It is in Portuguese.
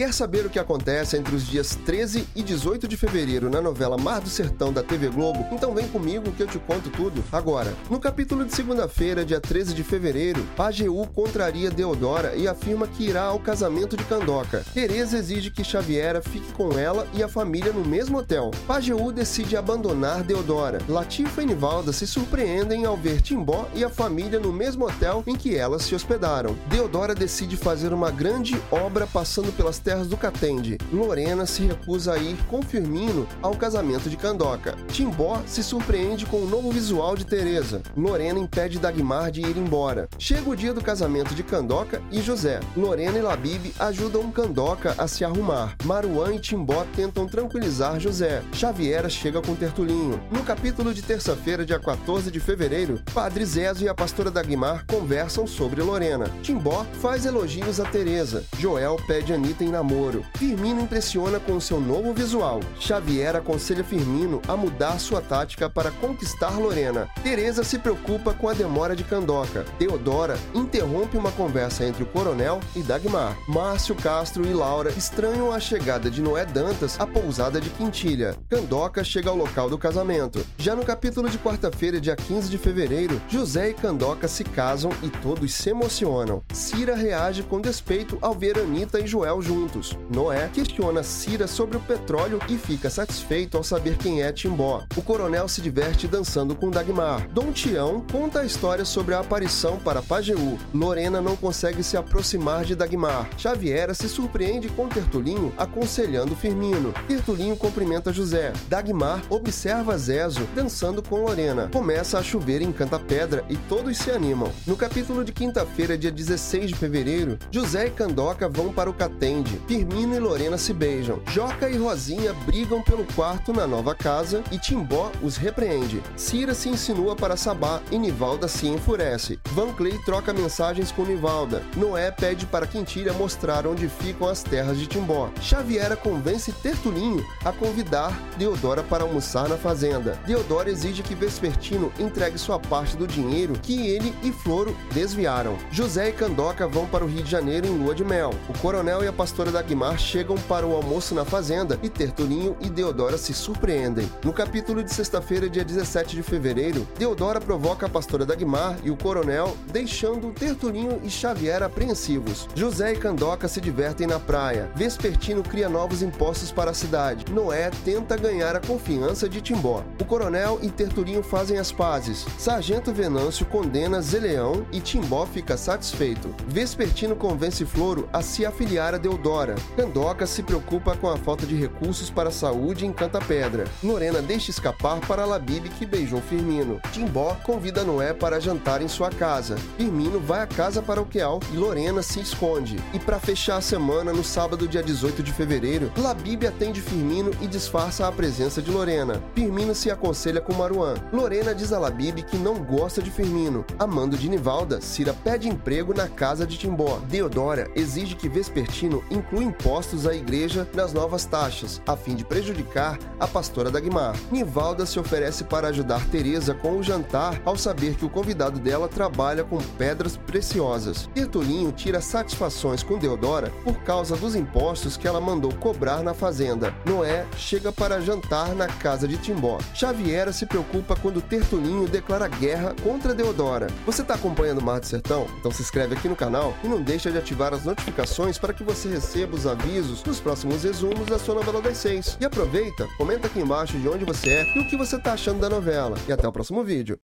Quer saber o que acontece entre os dias 13 e 18 de fevereiro na novela Mar do Sertão da TV Globo? Então vem comigo que eu te conto tudo agora. No capítulo de segunda-feira, dia 13 de fevereiro, Pajeú contraria Deodora e afirma que irá ao casamento de Candoca. Tereza exige que Xaviera fique com ela e a família no mesmo hotel. Pajeú decide abandonar Deodora. Latifa e Nivalda se surpreendem ao ver Timbó e a família no mesmo hotel em que elas se hospedaram. Deodora decide fazer uma grande obra passando pelas terras do Catende. Lorena se recusa a ir com Firmino ao casamento de Candoca. Timbó se surpreende com o novo visual de Teresa. Lorena impede Dagmar de ir embora. Chega o dia do casamento de Candoca e José. Lorena e Labib ajudam Candoca a se arrumar. Maruã e Timbó tentam tranquilizar José. Xaviera chega com Tertulinho. No capítulo de terça-feira, dia 14 de fevereiro, Padre Zezo e a pastora Dagmar conversam sobre Lorena. Timbó faz elogios a Teresa. Joel pede Anitta em namoro. Firmino impressiona com seu novo visual. Xavier aconselha Firmino a mudar sua tática para conquistar Lorena. Teresa se preocupa com a demora de Candoca. Teodora interrompe uma conversa entre o coronel e Dagmar. Márcio Castro e Laura estranham a chegada de Noé Dantas à pousada de Quintilha. Candoca chega ao local do casamento. Já no capítulo de quarta-feira, dia 15 de fevereiro, José e Candoca se casam e todos se emocionam. Cira reage com despeito ao ver Anitta e Joel juntos. Noé questiona Cira sobre o petróleo e fica satisfeito ao saber quem é Timbó. O coronel se diverte dançando com Dagmar. Dom Tião conta a história sobre a aparição para Pajeú. Lorena não consegue se aproximar de Dagmar. Xaviera se surpreende com Tertulinho aconselhando Firmino. Tertulinho cumprimenta José. Dagmar observa Zezo dançando com Lorena. Começa a chover em Canta Pedra e todos se animam. No capítulo de quinta-feira, dia 16 de fevereiro, José e Candoca vão para o Catende. Firmino e Lorena se beijam. Joca e Rosinha brigam pelo quarto na nova casa e Timbó os repreende. Cira se insinua para Sabá e Nivalda se enfurece. Van Clay troca mensagens com Nivalda. Noé pede para Quintilha mostrar onde ficam as terras de Timbó. Xaviera convence Tertulinho a convidar Deodora para almoçar na fazenda. Deodora exige que Vespertino entregue sua parte do dinheiro que ele e Floro desviaram. José e Candoca vão para o Rio de Janeiro em lua de mel. O coronel e a pastora Dagmar chegam para o almoço na fazenda e Tertulinho e Deodora se surpreendem. No capítulo de sexta-feira, dia 17 de fevereiro, Deodora provoca a pastora Dagmar e o coronel, deixando Tertulinho e Xavier apreensivos. José e Candoca se divertem na praia. Vespertino cria novos impostos para a cidade. Noé tenta ganhar a confiança de Timbó. O coronel e Tertulinho fazem as pazes. Sargento Venâncio condena Zeleão e Timbó fica satisfeito. Vespertino convence Floro a se afiliar a Deodora. Candoca se preocupa com a falta de recursos para a saúde em Canta Pedra. Lorena deixa escapar para Labib que beijou Firmino. Timbó convida Noé para jantar em sua casa. Firmino vai à casa paroquial e Lorena se esconde. E para fechar a semana, no sábado, dia 18 de fevereiro, Labib atende Firmino e disfarça a presença de Lorena. Firmino se aconselha com Maruã. Lorena diz a Labib que não gosta de Firmino. Amando de Nivalda, Cira pede emprego na casa de Timbó. Deodora exige que Vespertino inclua impostos à igreja nas novas taxas, a fim de prejudicar a pastora Dagmar. Nivalda se oferece para ajudar Teresa com o jantar ao saber que o convidado dela trabalha com pedras preciosas. Tertulinho tira satisfações com Deodora por causa dos impostos que ela mandou cobrar na fazenda. Noé chega para jantar na casa de Timbó. Xaviera se preocupa quando Tertulinho declara guerra contra Deodora. Você está acompanhando o Mar do Sertão? Então se inscreve aqui no canal e não deixa de ativar as notificações para que você receba os avisos dos próximos resumos da sua novela das seis. E aproveita, comenta aqui embaixo de onde você é e o que você está achando da novela. E até o próximo vídeo.